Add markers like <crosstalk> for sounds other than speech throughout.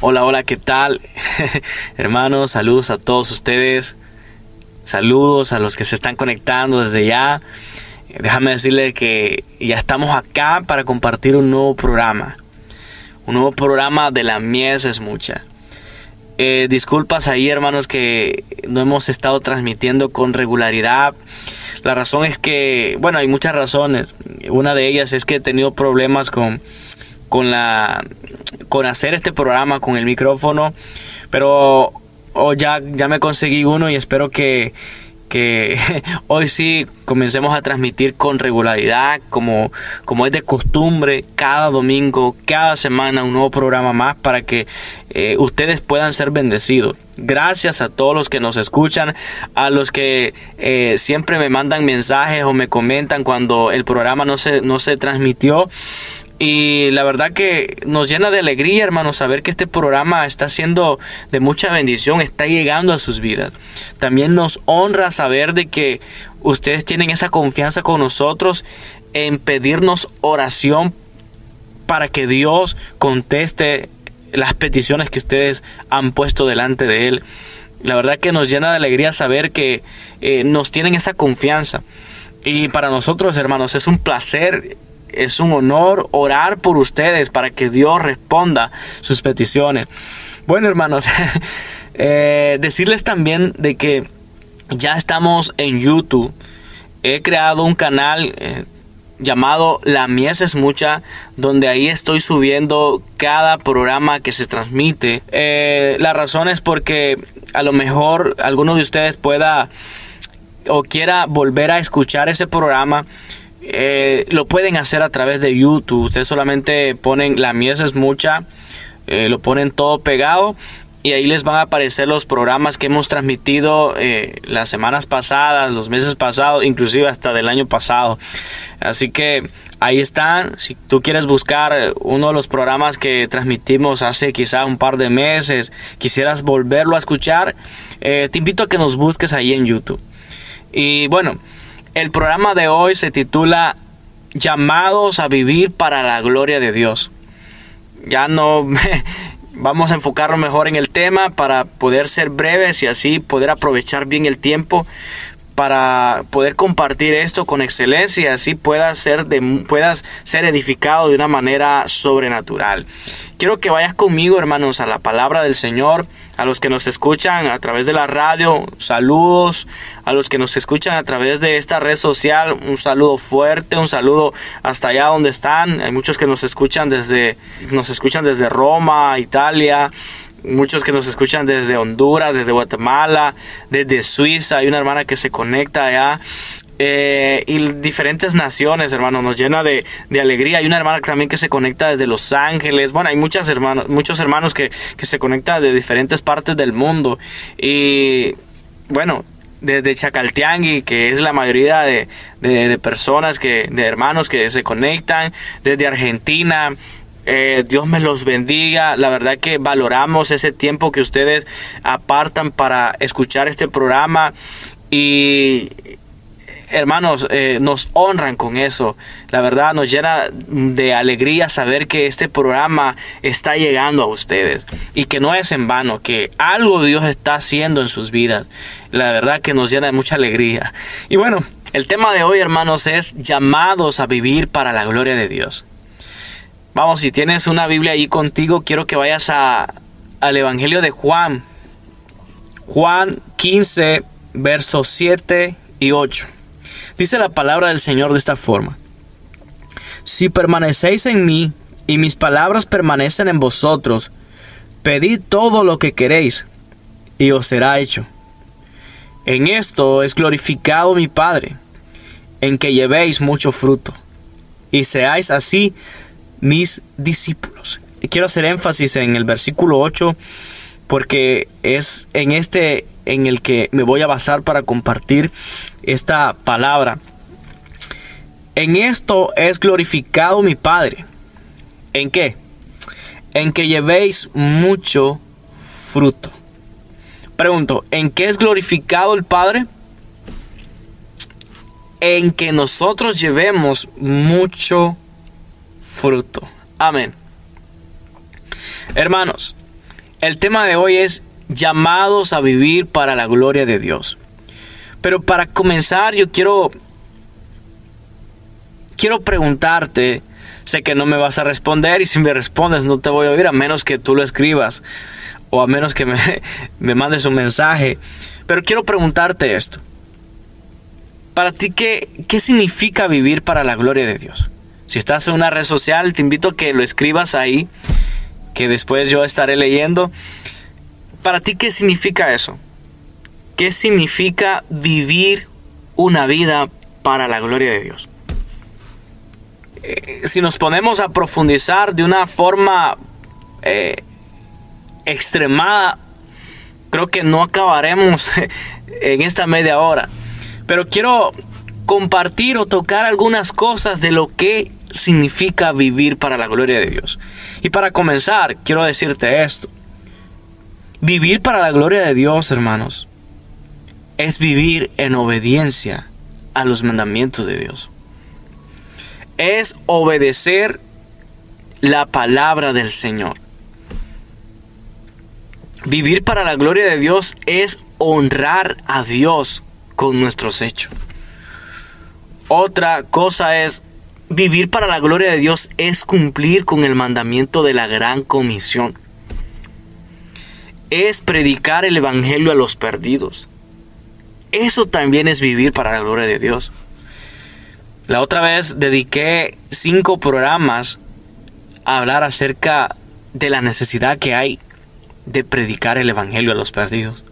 Hola, hola, ¿qué tal? <laughs> Hermanos, saludos a todos ustedes. Saludos a los que se están conectando desde ya. Déjame decirle que ya estamos acá para compartir un nuevo programa. Un nuevo programa de la mies es mucha. Eh, disculpas ahí, hermanos, que no hemos estado transmitiendo con regularidad. La razón es que, bueno, hay muchas razones. Una de ellas es que he tenido problemas con, con la con hacer este programa con el micrófono, pero oh, ya, ya me conseguí uno y espero que, que <laughs> hoy sí comencemos a transmitir con regularidad, como, como es de costumbre, cada domingo, cada semana un nuevo programa más para que eh, ustedes puedan ser bendecidos. Gracias a todos los que nos escuchan, a los que eh, siempre me mandan mensajes o me comentan cuando el programa no se, no se transmitió. Y la verdad que nos llena de alegría, hermanos, saber que este programa está siendo de mucha bendición, está llegando a sus vidas. También nos honra saber de que ustedes tienen esa confianza con nosotros en pedirnos oración para que Dios conteste las peticiones que ustedes han puesto delante de Él. La verdad que nos llena de alegría saber que eh, nos tienen esa confianza. Y para nosotros, hermanos, es un placer es un honor orar por ustedes para que Dios responda sus peticiones. Bueno, hermanos, <laughs> eh, decirles también de que ya estamos en YouTube. He creado un canal eh, llamado La Mies es Mucha, donde ahí estoy subiendo cada programa que se transmite. Eh, la razón es porque a lo mejor alguno de ustedes pueda o quiera volver a escuchar ese programa eh, lo pueden hacer a través de YouTube. Ustedes solamente ponen la mies es mucha, eh, lo ponen todo pegado y ahí les van a aparecer los programas que hemos transmitido eh, las semanas pasadas, los meses pasados, inclusive hasta del año pasado. Así que ahí están. Si tú quieres buscar uno de los programas que transmitimos hace quizá un par de meses, quisieras volverlo a escuchar, te invito a que nos busques ahí en YouTube. Y bueno, el programa de hoy se titula Llamados a vivir para la gloria de Dios. Ya no <laughs> vamos a enfocarnos mejor en el tema para poder ser breves y así poder aprovechar bien el tiempo para poder compartir esto con excelencia y así puedas ser, de, puedas ser edificado de una manera sobrenatural. Quiero que vayas conmigo, hermanos, a la palabra del Señor, a los que nos escuchan a través de la radio, saludos, a los que nos escuchan a través de esta red social, un saludo fuerte, un saludo hasta allá donde están. Hay muchos que nos escuchan desde, nos escuchan desde Roma, Italia, muchos que nos escuchan desde Honduras, desde Guatemala, desde Suiza. Hay una hermana que se conecta allá. Eh, y diferentes naciones, hermano, nos llena de, alegría. Hay una hermana también que se conecta desde Los Ángeles. Bueno, hay muchas hermanos, muchos hermanos que, se conectan de diferentes partes del mundo. Y bueno, desde Chacaltiangui, que es la mayoría de, de, personas, que, de hermanos que se conectan, desde Argentina, eh, Dios me los bendiga. La verdad que valoramos ese tiempo que ustedes apartan para escuchar este programa. Y hermanos, eh, nos honran con eso. La verdad nos llena de alegría saber que este programa está llegando a ustedes y que no es en vano, que algo Dios está haciendo en sus vidas. La verdad que nos llena de mucha alegría. Y bueno, el tema de hoy, hermanos, es llamados a vivir para la gloria de Dios. Vamos, si tienes una Biblia ahí contigo, quiero que vayas a, al Evangelio de Juan. Juan 15, versos 7 y 8. Dice la palabra del Señor de esta forma. Si permanecéis en mí y mis palabras permanecen en vosotros, pedid todo lo que queréis y os será hecho. En esto es glorificado mi Padre, en que llevéis mucho fruto y seáis así mis discípulos. Quiero hacer énfasis en el versículo 8 porque es en este en el que me voy a basar para compartir esta palabra. En esto es glorificado mi Padre. ¿En qué? En que llevéis mucho fruto. Pregunto, ¿en qué es glorificado el Padre? En que nosotros llevemos mucho fruto. Amén. Hermanos, El tema de hoy es llamados a vivir para la gloria de Dios. Pero para comenzar yo quiero quiero preguntarte, sé que no me vas a responder y si me respondes no te voy a oír a menos que tú lo escribas o a menos que me, <laughs> me mandes un mensaje. Pero quiero preguntarte esto. Para ti, ¿qué, ¿qué significa vivir para la gloria de Dios? Si estás en una red social, te invito a que lo escribas ahí, que después yo estaré leyendo. Para ti, ¿qué significa eso? ¿Qué significa vivir una vida para la gloria de Dios? Eh, si nos ponemos a profundizar de una forma eh, extremada, creo que no acabaremos <laughs> en esta media hora. Pero quiero compartir o tocar algunas cosas de lo que significa vivir para la gloria de Dios. Y para comenzar, quiero decirte esto. Vivir para la gloria de Dios, hermanos, es vivir en obediencia a los mandamientos de Dios. Es obedecer la palabra del Señor. Vivir para la gloria de Dios es honrar a Dios con nuestros hechos. Otra cosa es vivir para la gloria de Dios es cumplir con el mandamiento de la gran comisión. Es predicar el evangelio a los perdidos. Eso también es vivir para la gloria de Dios. La otra vez dediqué cinco programas a hablar acerca de la necesidad que hay de predicar el evangelio a los perdidos.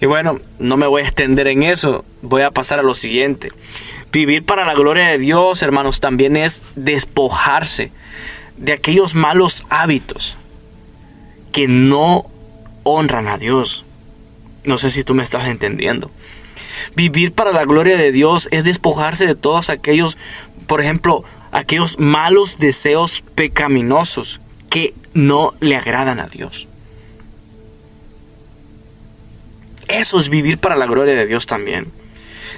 Y bueno, no me voy a extender en eso, voy a pasar a lo siguiente. Vivir para la gloria de Dios, hermanos, también es despojarse de aquellos malos hábitos que no honran a Dios. No sé si tú me estás entendiendo. Vivir para la gloria de Dios es despojarse de todos aquellos, por ejemplo, aquellos malos deseos pecaminosos que no le agradan a Dios. Eso es vivir para la gloria de Dios también.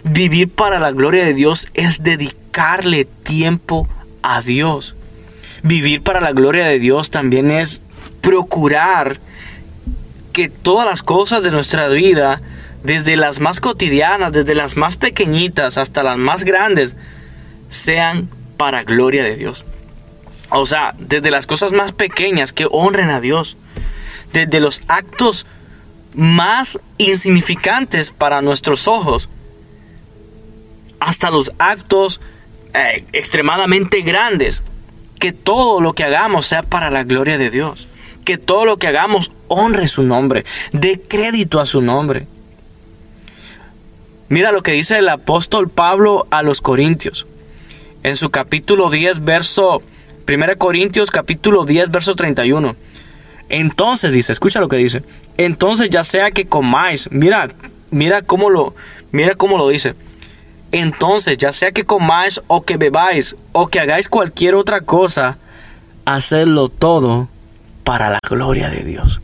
Vivir para la gloria de Dios es dedicarle tiempo a Dios. Vivir para la gloria de Dios también es procurar que todas las cosas de nuestra vida, desde las más cotidianas, desde las más pequeñitas hasta las más grandes, sean para gloria de Dios. O sea, desde las cosas más pequeñas que honren a Dios, desde los actos más insignificantes para nuestros ojos, hasta los actos eh, extremadamente grandes. Que todo lo que hagamos sea para la gloria de Dios. Que todo lo que hagamos honre su nombre, dé crédito a su nombre. Mira lo que dice el apóstol Pablo a los Corintios. En su capítulo 10, verso 1 Corintios capítulo 10, verso 31. Entonces dice, escucha lo que dice. Entonces ya sea que comáis, mira, mira cómo lo, mira cómo lo dice. Entonces ya sea que comáis o que bebáis o que hagáis cualquier otra cosa, hacedlo todo para la gloria de Dios.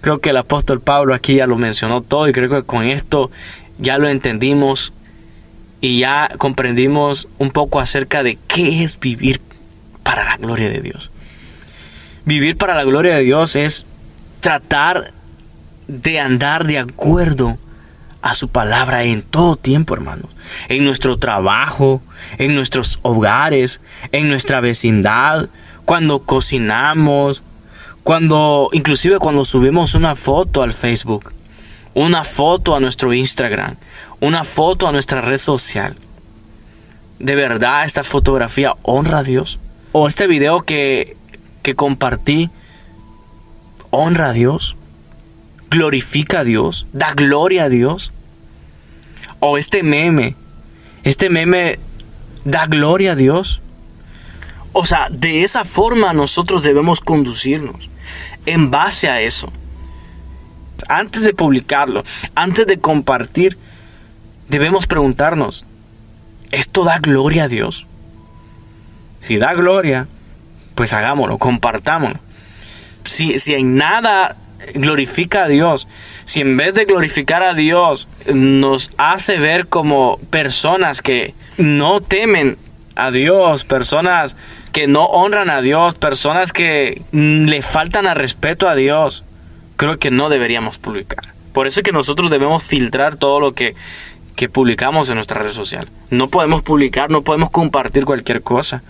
Creo que el apóstol Pablo aquí ya lo mencionó todo y creo que con esto ya lo entendimos y ya comprendimos un poco acerca de qué es vivir para la gloria de Dios. Vivir para la gloria de Dios es tratar de andar de acuerdo a su palabra en todo tiempo, hermanos. En nuestro trabajo, en nuestros hogares, en nuestra vecindad, cuando cocinamos, cuando inclusive cuando subimos una foto al Facebook, una foto a nuestro Instagram, una foto a nuestra red social. ¿De verdad esta fotografía honra a Dios? ¿O este video que que compartí honra a Dios, glorifica a Dios, da gloria a Dios. O este meme, este meme da gloria a Dios. O sea, de esa forma nosotros debemos conducirnos, en base a eso. Antes de publicarlo, antes de compartir, debemos preguntarnos, ¿esto da gloria a Dios? Si da gloria, pues hagámoslo, compartámoslo. Si, si en nada glorifica a Dios, si en vez de glorificar a Dios nos hace ver como personas que no temen a Dios, personas que no honran a Dios, personas que mm, le faltan al respeto a Dios, creo que no deberíamos publicar. Por eso es que nosotros debemos filtrar todo lo que, que publicamos en nuestra red social. No podemos publicar, no podemos compartir cualquier cosa.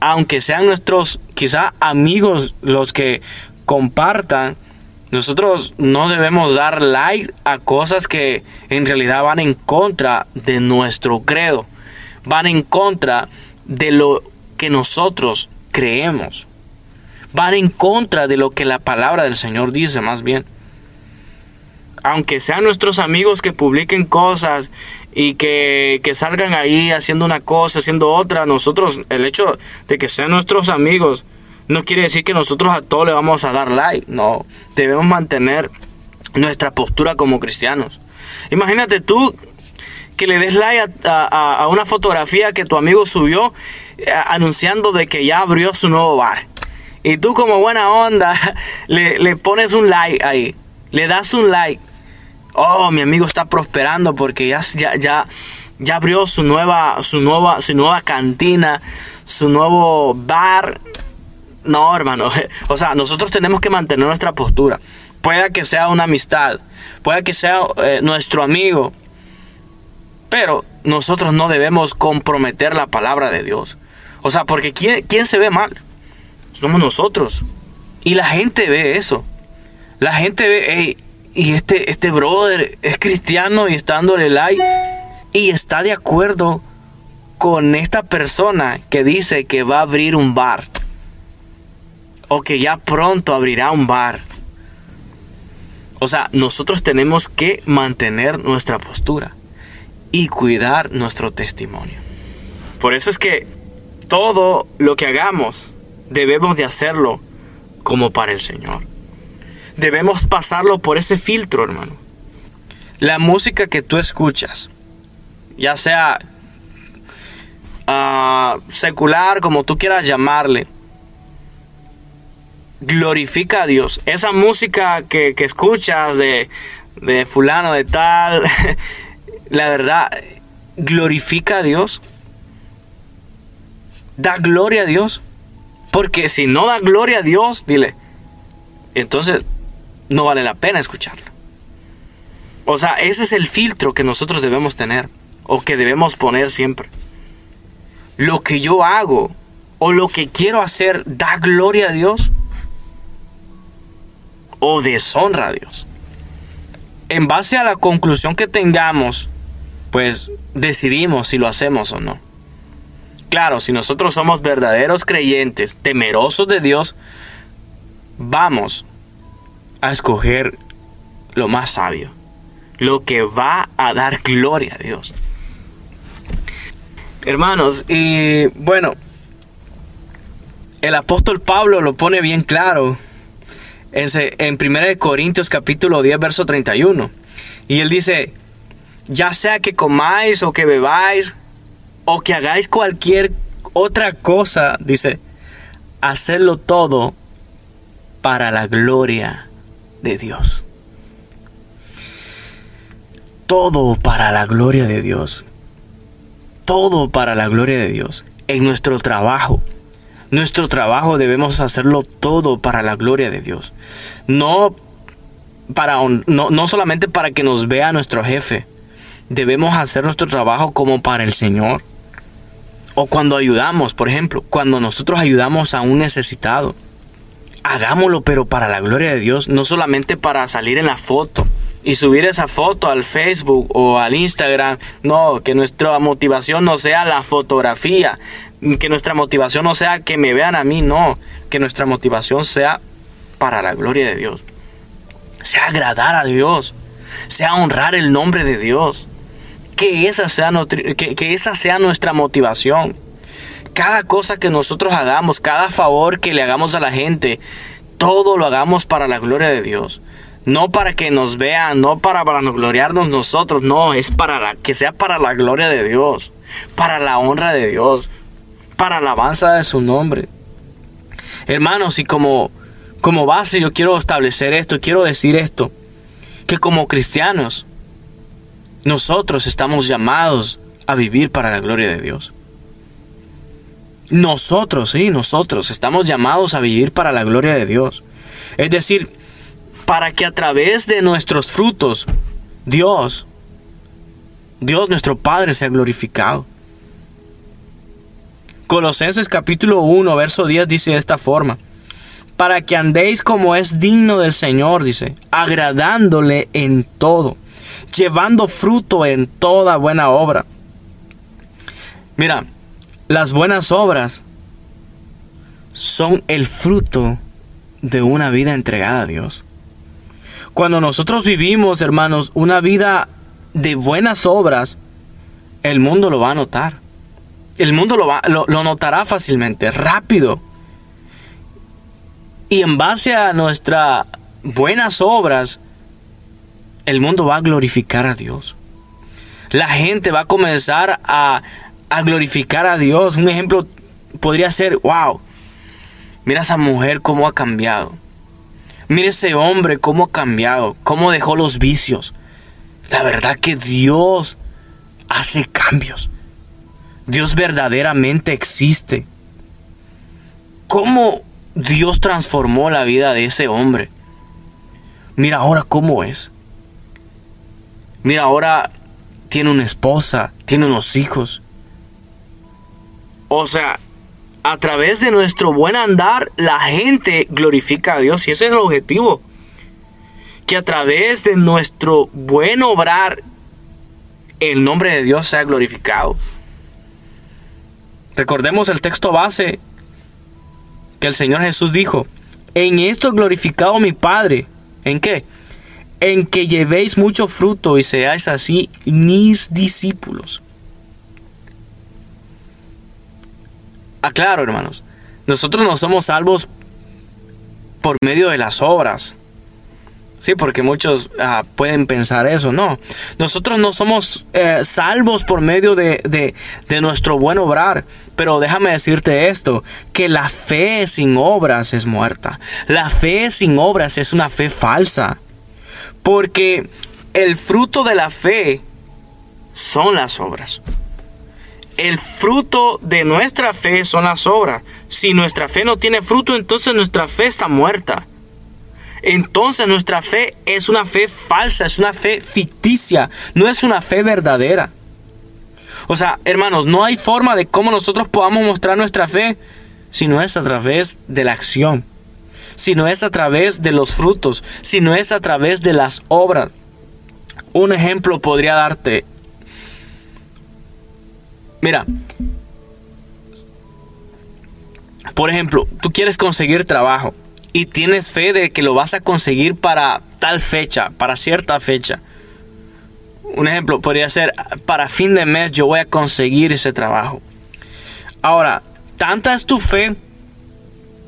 Aunque sean nuestros quizá amigos los que compartan, nosotros no debemos dar like a cosas que en realidad van en contra de nuestro credo, van en contra de lo que nosotros creemos, van en contra de lo que la palabra del Señor dice más bien. Aunque sean nuestros amigos que publiquen cosas y que, que salgan ahí haciendo una cosa, haciendo otra, nosotros, el hecho de que sean nuestros amigos, no quiere decir que nosotros a todos le vamos a dar like. No, debemos mantener nuestra postura como cristianos. Imagínate tú que le des like a, una fotografía que tu amigo subió eh, anunciando de que ya abrió su nuevo bar. Y tú como buena onda <laughs> le, pones un like ahí. Le das un like. Oh, mi amigo está prosperando porque ya, ya, ya, ya abrió su nueva, su, nueva, su nueva cantina, su nuevo bar no, hermano. <laughs> O sea, nosotros tenemos que mantener nuestra postura. Puede que sea una amistad, puede que sea eh, nuestro amigo, pero nosotros no debemos comprometer la palabra de Dios. O sea, porque ¿quién, se ve mal? Somos nosotros. Y la gente ve eso. La gente ve, y este, este brother es cristiano y está dándole like y está de acuerdo con esta persona que dice que va a abrir un bar o que ya pronto abrirá un bar. O sea, nosotros tenemos que mantener nuestra postura y cuidar nuestro testimonio. Por eso es que todo lo que hagamos debemos de hacerlo como para el Señor. Debemos pasarlo por ese filtro, hermano. La música que tú escuchas, ya sea ah, secular, como tú quieras llamarle, glorifica a Dios. Esa música que, escuchas de, de fulano de tal, <laughs> la verdad, glorifica a Dios. Da gloria a Dios. Porque si no da gloria a Dios, dile, entonces no vale la pena escucharla. O sea, ese es el filtro que nosotros debemos tener o que debemos poner siempre. Lo que yo hago o lo que quiero hacer da gloria a Dios o deshonra a Dios. En base a la conclusión que tengamos, pues decidimos si lo hacemos o no. Claro, si nosotros somos verdaderos creyentes, temerosos de Dios, vamos a escoger lo más sabio, lo que va a dar gloria a Dios. Hermanos, y bueno, el apóstol Pablo lo pone bien claro en, 1 Corintios capítulo 10, verso 31. Y él dice, ya sea que comáis o que bebáis o que hagáis cualquier otra cosa, dice, hacerlo todo para la gloria de Dios. Todo para la gloria de Dios. Todo para la gloria de Dios. En nuestro trabajo, nuestro trabajo debemos hacerlo todo para la gloria de Dios. No, para, no, no solamente para que nos vea nuestro jefe. Debemos hacer nuestro trabajo como para el Señor. O cuando ayudamos, por ejemplo, cuando nosotros ayudamos a un necesitado. Hagámoslo, pero para la gloria de Dios, no solamente para salir en la foto y subir esa foto al Facebook o al Instagram. No, que nuestra motivación no sea la fotografía, que nuestra motivación no sea que me vean a mí, no, que nuestra motivación sea para la gloria de Dios. Sea agradar a Dios, sea honrar el nombre de Dios. Que esa sea, que, que esa sea nuestra motivación. Cada cosa que nosotros hagamos, cada favor que le hagamos a la gente, todo lo hagamos para la gloria de Dios. No para que nos vean, no para gloriarnos nosotros, no, es para que sea para la gloria de Dios, para la honra de Dios, para la alabanza de su nombre. Hermanos, y como, como base yo quiero establecer esto, quiero decir esto, que como cristianos, nosotros estamos llamados a vivir para la gloria de Dios. Nosotros, sí, nosotros estamos llamados a vivir para la gloria de Dios. Es decir, para que a través de nuestros frutos, Dios, Dios nuestro Padre sea glorificado. Colosenses capítulo 1, verso 10 dice de esta forma, para que andéis como es digno del Señor, dice, agradándole en todo, llevando fruto en toda buena obra. Mira, las buenas obras son el fruto de una vida entregada a Dios. Cuando nosotros vivimos, hermanos, una vida de buenas obras, el mundo lo va a notar. El mundo lo, va, lo, notará fácilmente, rápido. Y en base a nuestras buenas obras, el mundo va a glorificar a Dios. La gente va a comenzar a, a glorificar a Dios. Un ejemplo podría ser, wow, mira esa mujer cómo ha cambiado. Mira ese hombre cómo ha cambiado, cómo dejó los vicios. La verdad que Dios hace cambios. Dios verdaderamente existe. ¿Cómo Dios transformó la vida de ese hombre? Mira ahora cómo es. Mira ahora tiene una esposa, tiene unos hijos. O sea, a través de nuestro buen andar, la gente glorifica a Dios y ese es el objetivo. Que a través de nuestro buen obrar, el nombre de Dios sea glorificado. Recordemos el texto base que el Señor Jesús dijo, en esto glorificado mi Padre. ¿En qué? En que llevéis mucho fruto y seáis así mis discípulos. Aclaro, hermanos, nosotros no somos salvos por medio de las obras. Sí, porque muchos ah, pueden pensar eso. No, nosotros no somos eh, salvos por medio de, de, nuestro buen obrar. Pero déjame decirte esto, que la fe sin obras es muerta. La fe sin obras es una fe falsa. Porque el fruto de la fe son las obras. El fruto de nuestra fe son las obras. Si nuestra fe no tiene fruto, entonces nuestra fe está muerta entonces nuestra fe es una fe falsa, es una fe ficticia, no es una fe verdadera. O sea, hermanos, no hay forma de cómo nosotros podamos mostrar nuestra fe si no es a través de la acción, si no es a través de los frutos, si no es a través de las obras. Un ejemplo podría darte. Mira, por ejemplo, tú quieres conseguir trabajo y tienes fe de que lo vas a conseguir para tal fecha, para cierta fecha. Un ejemplo podría ser, para fin de mes yo voy a conseguir ese trabajo. Ahora, tanta es tu fe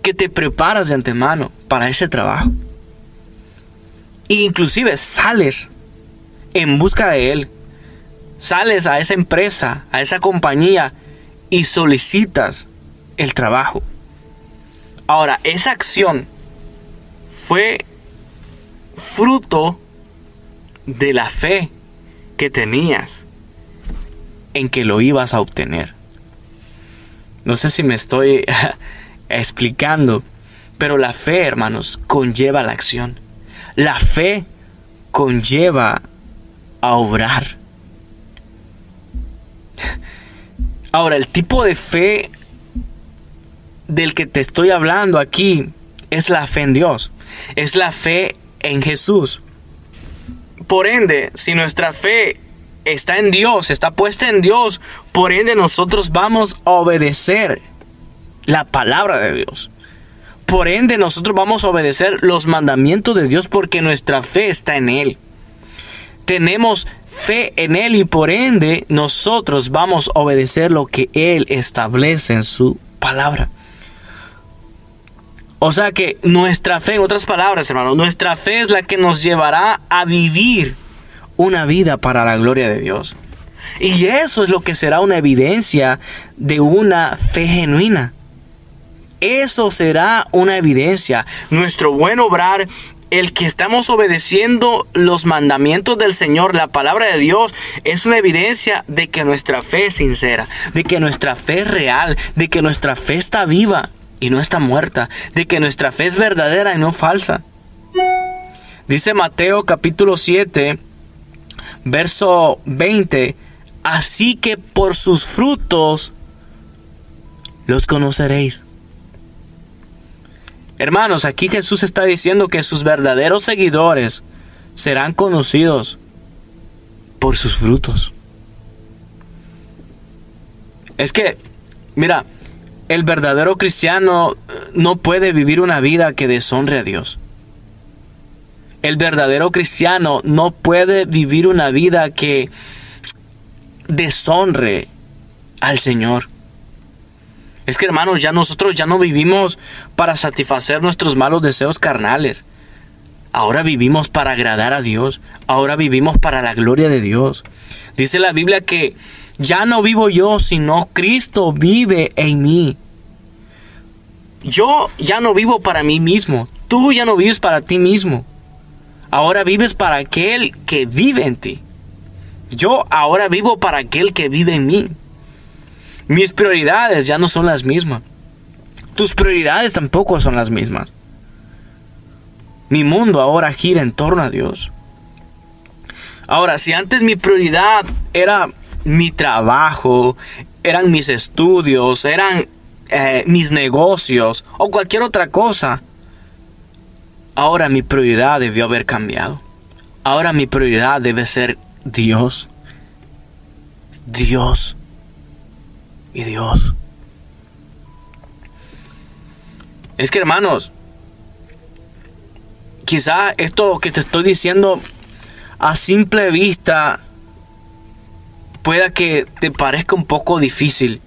que te preparas de antemano para ese trabajo. Inclusive sales en busca de él. Sales a esa empresa, a esa compañía y solicitas el trabajo. Ahora, esa acción fue fruto de la fe que tenías en que lo ibas a obtener. No sé si me estoy <laughs> explicando, pero la fe, hermanos, conlleva la acción. La fe conlleva a obrar. Ahora, el tipo de fe del que te estoy hablando aquí es la fe en Dios es la fe en Jesús. Por ende, si nuestra fe está en Dios, está puesta en Dios, por ende nosotros vamos a obedecer la palabra de Dios. Por ende nosotros vamos a obedecer los mandamientos de Dios porque nuestra fe está en Él. Tenemos fe en Él y por ende nosotros vamos a obedecer lo que Él establece en su palabra. O sea que nuestra fe, en otras palabras, hermano, nuestra fe es la que nos llevará a vivir una vida para la gloria de Dios. Y eso es lo que será una evidencia de una fe genuina. Eso será una evidencia. Nuestro buen obrar el que estamos obedeciendo los mandamientos del Señor, la palabra de Dios, es una evidencia de que nuestra fe es sincera, de que nuestra fe es real, de que nuestra fe está viva y no está muerta, de que nuestra fe es verdadera y no falsa. Dice Mateo capítulo 7, verso 20, así que por sus frutos los conoceréis. Hermanos, aquí Jesús está diciendo que sus verdaderos seguidores serán conocidos por sus frutos. Es que, mira, el verdadero cristiano no puede vivir una vida que deshonre a Dios. El verdadero cristiano no puede vivir una vida que deshonre al Señor. Es que hermanos, ya nosotros ya no vivimos para satisfacer nuestros malos deseos carnales. Ahora vivimos para agradar a Dios. Ahora vivimos para la gloria de Dios. Dice la Biblia que ya no vivo yo, sino Cristo vive en mí. Yo ya no vivo para mí mismo. Tú ya no vives para ti mismo. Ahora vives para aquel que vive en ti. Yo ahora vivo para aquel que vive en mí. Mis prioridades ya no son las mismas. Tus prioridades tampoco son las mismas. Mi mundo ahora gira en torno a Dios. Ahora, si antes mi prioridad era mi trabajo, eran mis estudios, eran eh, mis negocios o cualquier otra cosa, ahora mi prioridad debió haber cambiado. Ahora mi prioridad debe ser Dios. Dios y Dios. Es que hermanos, quizá esto que te estoy diciendo a simple vista pueda que te parezca un poco difícil,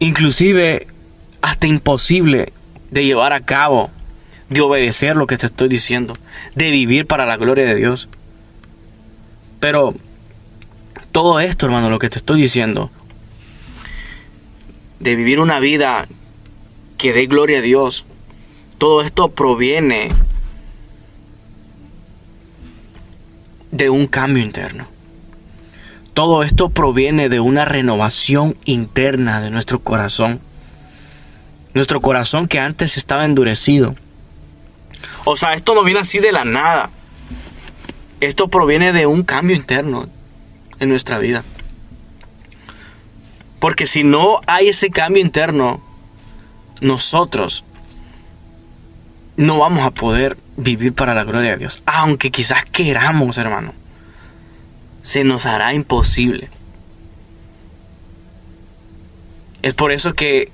inclusive hasta imposible de llevar a cabo, de obedecer lo que te estoy diciendo, de vivir para la gloria de Dios. Pero todo esto, hermano, lo que te estoy diciendo, de vivir una vida que dé gloria a Dios, todo esto proviene de un cambio interno. Todo esto proviene de una renovación interna de nuestro corazón. Nuestro corazón que antes estaba endurecido. O sea, esto no viene así de la nada. Esto proviene de un cambio interno en nuestra vida. Porque si no hay ese cambio interno, nosotros no vamos a poder vivir para la gloria de Dios. Aunque quizás queramos, hermano. Se nos hará imposible. Es por eso que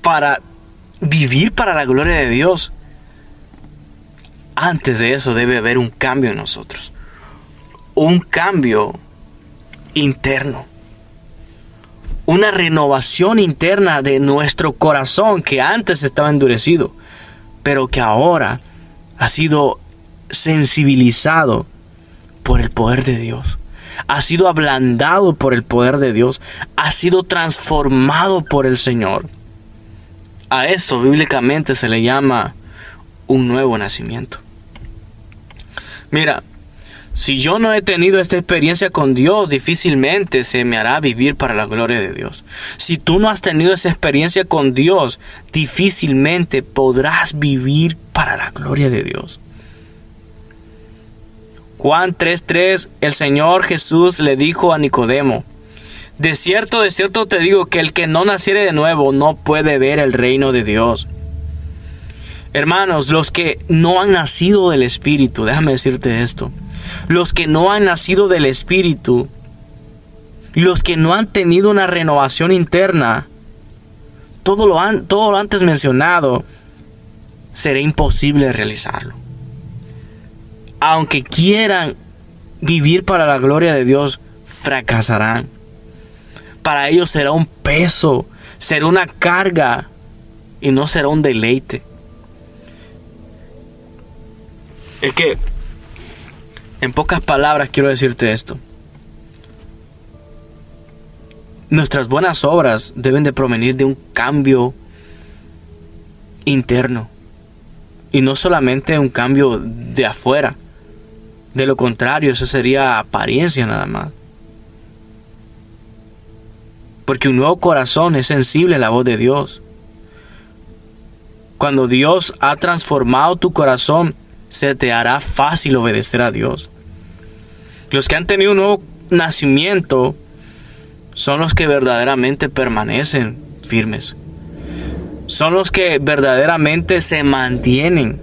para vivir para la gloria de Dios, antes de eso debe haber un cambio en nosotros. Un cambio interno una renovación interna de nuestro corazón que antes estaba endurecido, pero que ahora ha sido sensibilizado por el poder de Dios. Ha sido ablandado por el poder de Dios. Ha sido transformado por el Señor. A esto bíblicamente se le llama un nuevo nacimiento. Mira, si yo no he tenido esta experiencia con Dios, difícilmente se me hará vivir para la gloria de Dios. Si tú no has tenido esa experiencia con Dios, difícilmente podrás vivir para la gloria de Dios. Juan 3:3, el Señor Jesús le dijo a Nicodemo, de cierto, de cierto te digo que el que no naciere de nuevo no puede ver el reino de Dios. Hermanos, los que no han nacido del Espíritu, déjame decirte esto, los que no han nacido del Espíritu, los que no han tenido una renovación interna, todo lo, todo lo antes mencionado, será imposible realizarlo. Aunque quieran vivir para la gloria de Dios, fracasarán. Para ellos será un peso, será una carga y no será un deleite. Es que en pocas palabras quiero decirte esto. Nuestras buenas obras deben de provenir de un cambio interno. Y no solamente un cambio de afuera. De lo contrario, eso sería apariencia nada más. Porque un nuevo corazón es sensible a la voz de Dios. Cuando Dios ha transformado tu corazón, se te hará fácil obedecer a Dios. Los que han tenido un nuevo nacimiento son los que verdaderamente permanecen firmes. Son los que verdaderamente se mantienen.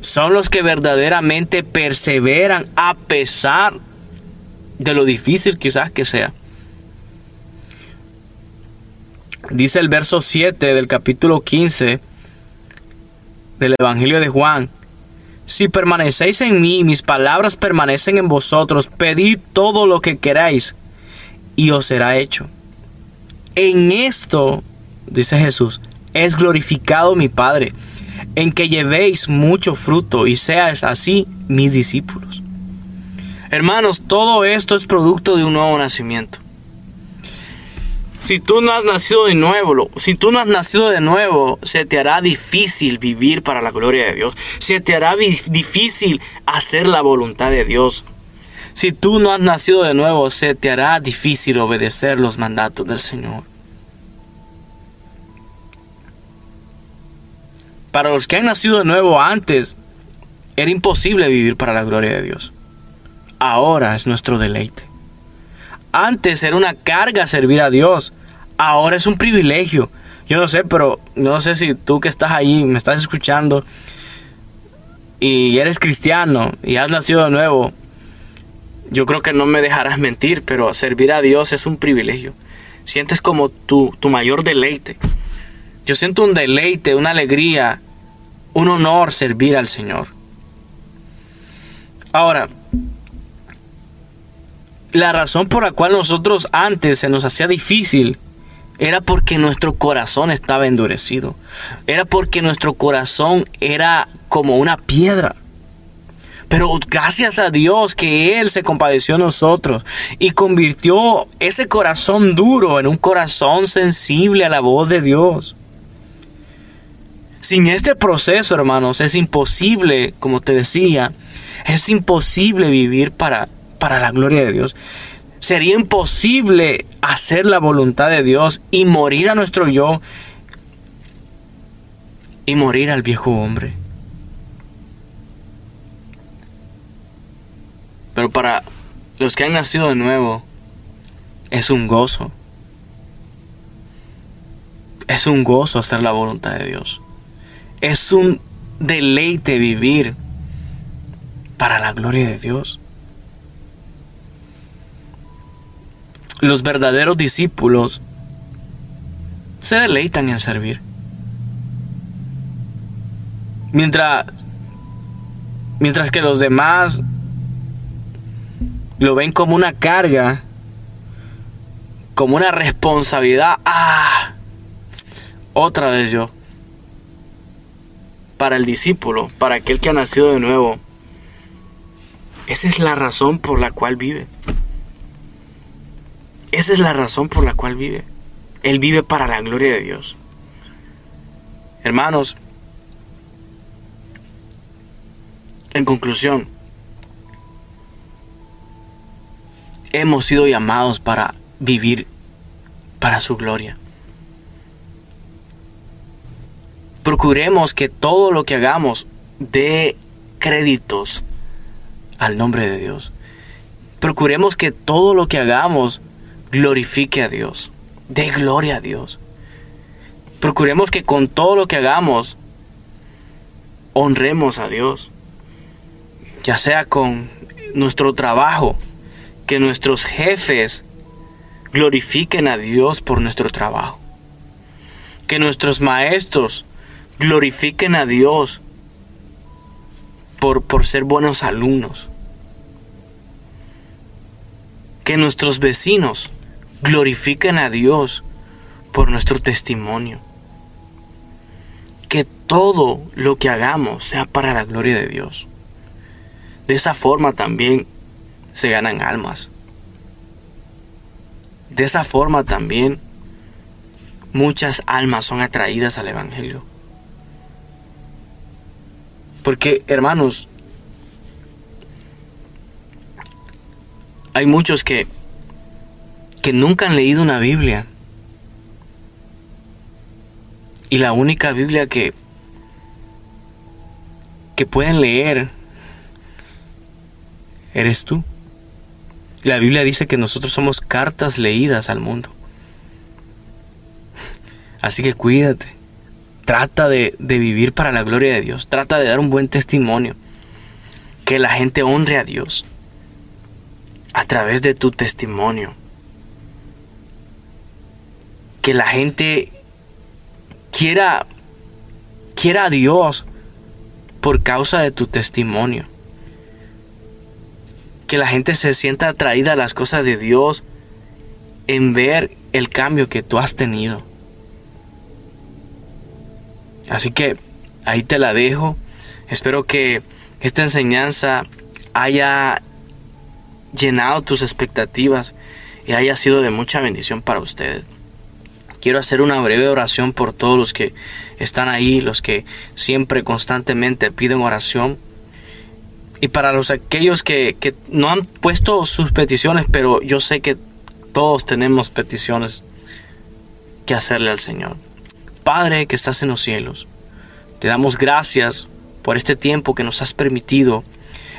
Son los que verdaderamente perseveran a pesar de lo difícil quizás que sea. Dice el verso 7 del capítulo 15 del Evangelio de Juan. Si permanecéis en mí y mis palabras permanecen en vosotros, pedid todo lo que queráis y os será hecho. En esto, dice Jesús, es glorificado mi Padre, en que llevéis mucho fruto y seáis así mis discípulos. Hermanos, todo esto es producto de un nuevo nacimiento. Si tú no has nacido de nuevo, si tú no has nacido de nuevo, se te hará difícil vivir para la gloria de Dios. Se te hará difícil hacer la voluntad de Dios. Si tú no has nacido de nuevo, se te hará difícil obedecer los mandatos del Señor. Para los que han nacido de nuevo antes, era imposible vivir para la gloria de Dios. Ahora es nuestro deleite. Antes era una carga servir a Dios. Ahora es un privilegio. Yo no sé, pero no sé si tú que estás ahí, me estás escuchando y eres cristiano y has nacido de nuevo, yo creo que no me dejarás mentir, pero servir a Dios es un privilegio. Sientes como tu, tu mayor deleite. Yo siento un deleite, una alegría, un honor servir al Señor. Ahora, la razón por la cual nosotros antes se nos hacía difícil era porque nuestro corazón estaba endurecido. Era porque nuestro corazón era como una piedra. Pero gracias a Dios que Él se compadeció de nosotros y convirtió ese corazón duro en un corazón sensible a la voz de Dios. Sin este proceso, hermanos, es imposible, como te decía, es imposible vivir para para la gloria de Dios. Sería imposible hacer la voluntad de Dios y morir a nuestro yo y morir al viejo hombre. Pero para los que han nacido de nuevo, es un gozo. Es un gozo hacer la voluntad de Dios. Es un deleite vivir para la gloria de Dios. Los verdaderos discípulos se deleitan en servir. Mientras, mientras que los demás lo ven como una carga, como una responsabilidad. Ah, otra vez yo. Para el discípulo, para aquel que ha nacido de nuevo, esa es la razón por la cual vive. Esa es la razón por la cual vive. Él vive para la gloria de Dios. Hermanos, en conclusión, hemos sido llamados para vivir para su gloria. Procuremos que todo lo que hagamos dé créditos al nombre de Dios. Procuremos que todo lo que hagamos glorifique a Dios, dé gloria a Dios. Procuremos que con todo lo que hagamos, honremos a Dios, ya sea con nuestro trabajo, que nuestros jefes glorifiquen a Dios por nuestro trabajo, que nuestros maestros glorifiquen a Dios por, por ser buenos alumnos, que nuestros vecinos glorifiquen a Dios por nuestro testimonio. Que todo lo que hagamos sea para la gloria de Dios. De esa forma también se ganan almas. De esa forma también muchas almas son atraídas al Evangelio. Porque, hermanos, hay muchos que, que nunca han leído una Biblia. Y la única Biblia que, que pueden leer eres tú. La Biblia dice que nosotros somos cartas leídas al mundo. Así que cuídate. Trata de, de, vivir para la gloria de Dios. Trata de dar un buen testimonio. Que la gente honre a Dios a través de tu testimonio. Que la gente quiera, quiera a Dios por causa de tu testimonio. Que la gente se sienta atraída a las cosas de Dios en ver el cambio que tú has tenido. Así que ahí te la dejo. Espero que esta enseñanza haya llenado tus expectativas y haya sido de mucha bendición para ustedes. Quiero hacer una breve oración por todos los que están ahí, los que siempre constantemente piden oración. Y para los aquellos que, que no han puesto sus peticiones, pero yo sé que todos tenemos peticiones que hacerle al Señor. Padre que estás en los cielos, te damos gracias por este tiempo que nos has permitido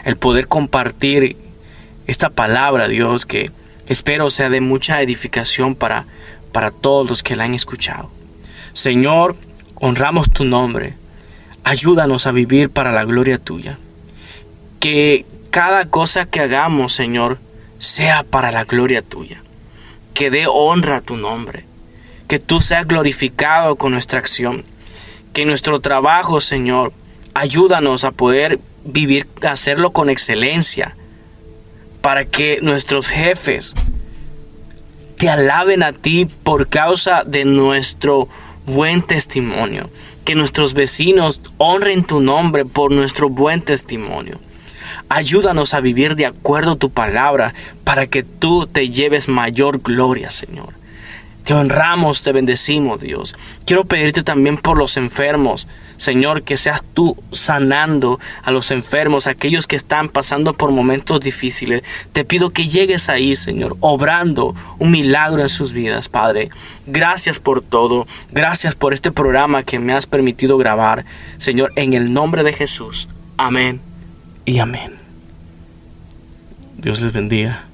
el poder compartir esta palabra, Dios, que espero sea de mucha edificación para, para todos los que la han escuchado. Señor, honramos tu nombre. Ayúdanos a vivir para la gloria tuya. Que cada cosa que hagamos, Señor, sea para la gloria tuya. Que dé honra a tu nombre. Que tú seas glorificado con nuestra acción. Que nuestro trabajo, Señor, ayúdanos a poder vivir, hacerlo con excelencia para que nuestros jefes te alaben a ti por causa de nuestro buen testimonio. Que nuestros vecinos honren tu nombre por nuestro buen testimonio. Ayúdanos a vivir de acuerdo a tu palabra para que tú te lleves mayor gloria, Señor. Te honramos, te bendecimos, Dios. Quiero pedirte también por los enfermos. Señor, que seas tú sanando a los enfermos, aquellos que están pasando por momentos difíciles. Te pido que llegues ahí, Señor, obrando un milagro en sus vidas, Padre. Gracias por todo. Gracias por este programa que me has permitido grabar. Señor, en el nombre de Jesús. Amén y amén. Dios les bendiga.